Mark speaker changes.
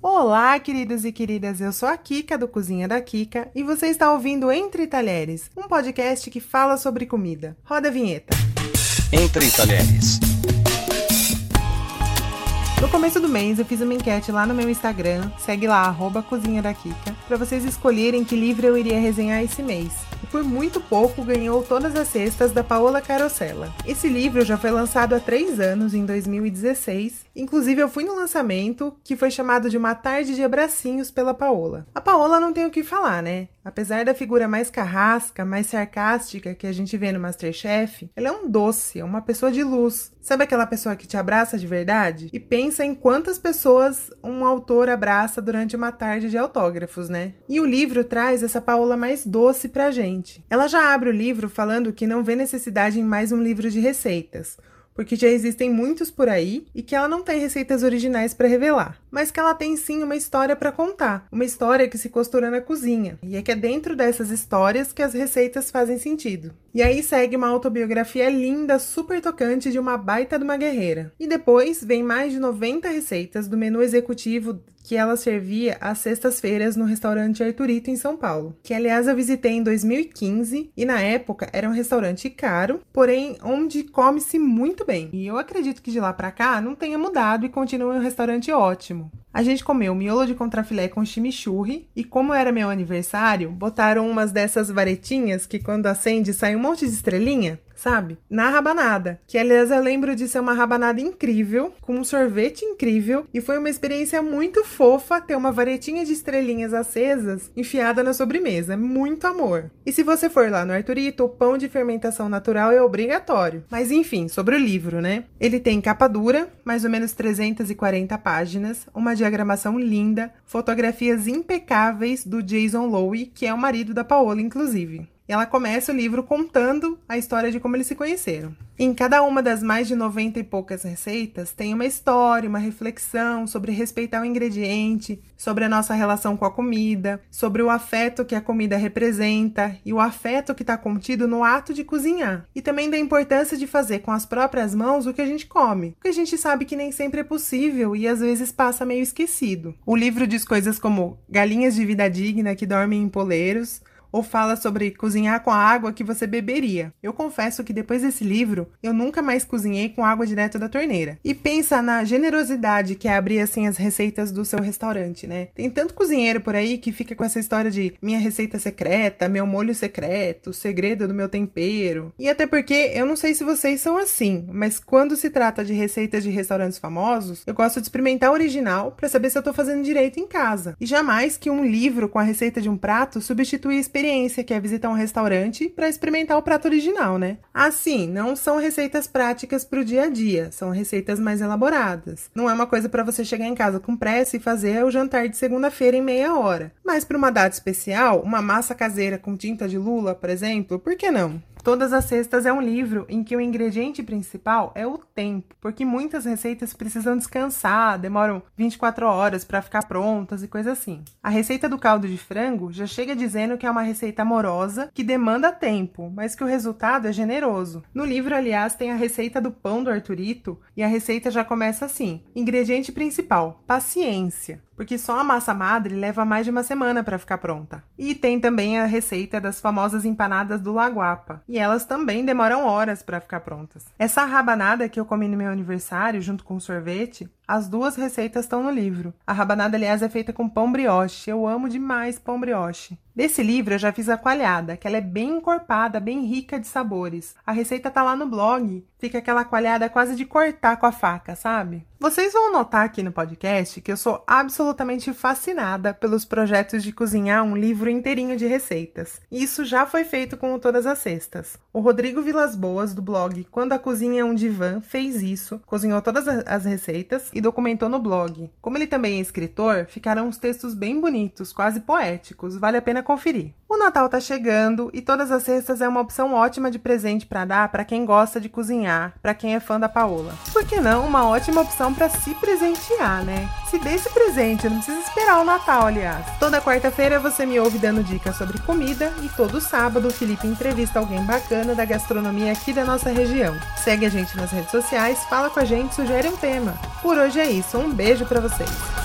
Speaker 1: Olá, queridos e queridas, eu sou a Kika do Cozinha da Kika e você está ouvindo Entre Talheres, um podcast que fala sobre comida. Roda a vinheta.
Speaker 2: Entre Talheres.
Speaker 1: No começo do mês eu fiz uma enquete lá no meu Instagram, segue lá, arroba Cozinha da Kika, para vocês escolherem que livro eu iria resenhar esse mês. E por muito pouco ganhou todas as cestas da Paola Carosella. Esse livro já foi lançado há três anos, em 2016. Inclusive eu fui no lançamento, que foi chamado de Uma Tarde de Abracinhos pela Paola. A Paola não tem o que falar, né? Apesar da figura mais carrasca, mais sarcástica que a gente vê no Masterchef, ela é um doce, é uma pessoa de luz. Sabe aquela pessoa que te abraça de verdade? E pensa em quantas pessoas um autor abraça durante uma tarde de autógrafos, né? E o livro traz essa Paola mais doce pra gente. Ela já abre o livro falando que não vê necessidade em mais um livro de receitas porque já existem muitos por aí e que ela não tem receitas originais para revelar, mas que ela tem sim uma história para contar, uma história que se costura na cozinha, e é que é dentro dessas histórias que as receitas fazem sentido. E aí segue uma autobiografia linda, super tocante de uma baita de uma guerreira. E depois vem mais de 90 receitas do menu executivo que ela servia às sextas-feiras no restaurante Arturito em São Paulo, que aliás eu visitei em 2015 e na época era um restaurante caro, porém onde come-se muito bem. E eu acredito que de lá para cá não tenha mudado e continua um restaurante ótimo próximo. A gente comeu miolo de contrafilé com chimichurri e como era meu aniversário, botaram umas dessas varetinhas que quando acende sai um monte de estrelinha sabe? Na rabanada. Que aliás eu lembro de ser uma rabanada incrível, com um sorvete incrível, e foi uma experiência muito fofa ter uma varetinha de estrelinhas acesas enfiada na sobremesa. Muito amor. E se você for lá no Arturito, o pão de fermentação natural é obrigatório. Mas enfim, sobre o livro, né? Ele tem capa dura, mais ou menos 340 páginas, uma diagramação linda, fotografias impecáveis do Jason Lowe, que é o marido da Paola, inclusive. Ela começa o livro contando a história de como eles se conheceram. Em cada uma das mais de 90 e poucas receitas tem uma história, uma reflexão sobre respeitar o ingrediente, sobre a nossa relação com a comida, sobre o afeto que a comida representa e o afeto que está contido no ato de cozinhar. E também da importância de fazer com as próprias mãos o que a gente come, porque a gente sabe que nem sempre é possível e às vezes passa meio esquecido. O livro diz coisas como galinhas de vida digna que dormem em poleiros, ou fala sobre cozinhar com a água que você beberia. Eu confesso que depois desse livro, eu nunca mais cozinhei com água direto da torneira. E pensa na generosidade que é abrir assim as receitas do seu restaurante, né? Tem tanto cozinheiro por aí que fica com essa história de minha receita secreta, meu molho secreto, segredo do meu tempero. E até porque eu não sei se vocês são assim, mas quando se trata de receitas de restaurantes famosos, eu gosto de experimentar o original para saber se eu tô fazendo direito em casa. E jamais que um livro com a receita de um prato substitui a experiência, que é visitar um restaurante para experimentar o prato original, né? Assim, não são receitas práticas para o dia a dia, são receitas mais elaboradas. Não é uma coisa para você chegar em casa com pressa e fazer o jantar de segunda-feira em meia hora. Mas para uma data especial, uma massa caseira com tinta de lula, por exemplo, por que não? Todas as Cestas é um livro em que o ingrediente principal é o tempo, porque muitas receitas precisam descansar, demoram 24 horas para ficar prontas e coisa assim. A receita do caldo de frango já chega dizendo que é uma receita amorosa que demanda tempo, mas que o resultado é generoso. No livro, aliás, tem a receita do pão do Arturito e a receita já começa assim: ingrediente principal, paciência porque só a massa madre leva mais de uma semana para ficar pronta. E tem também a receita das famosas empanadas do Laguapa, e elas também demoram horas para ficar prontas. Essa rabanada que eu comi no meu aniversário junto com sorvete, as duas receitas estão no livro. A rabanada, aliás, é feita com pão brioche. Eu amo demais pão brioche. Desse livro eu já fiz a coalhada, que ela é bem encorpada, bem rica de sabores. A receita tá lá no blog. Fica aquela coalhada quase de cortar com a faca, sabe? Vocês vão notar aqui no podcast que eu sou absolutamente fascinada pelos projetos de cozinhar um livro inteirinho de receitas. Isso já foi feito com Todas as Cestas. O Rodrigo Vilas Boas, do blog Quando a Cozinha é um Divã, fez isso, cozinhou todas as receitas e documentou no blog. Como ele também é escritor, ficaram uns textos bem bonitos, quase poéticos, vale a pena conferir. O Natal tá chegando e todas as cestas é uma opção ótima de presente para dar para quem gosta de cozinhar, para quem é fã da Paola. Por que não uma ótima opção para se presentear, né? Se dê esse presente, não precisa esperar o Natal, aliás. Toda quarta-feira você me ouve dando dicas sobre comida e todo sábado o Felipe entrevista alguém bacana da gastronomia aqui da nossa região. Segue a gente nas redes sociais, fala com a gente, sugere um tema. Por hoje é isso, um beijo para vocês.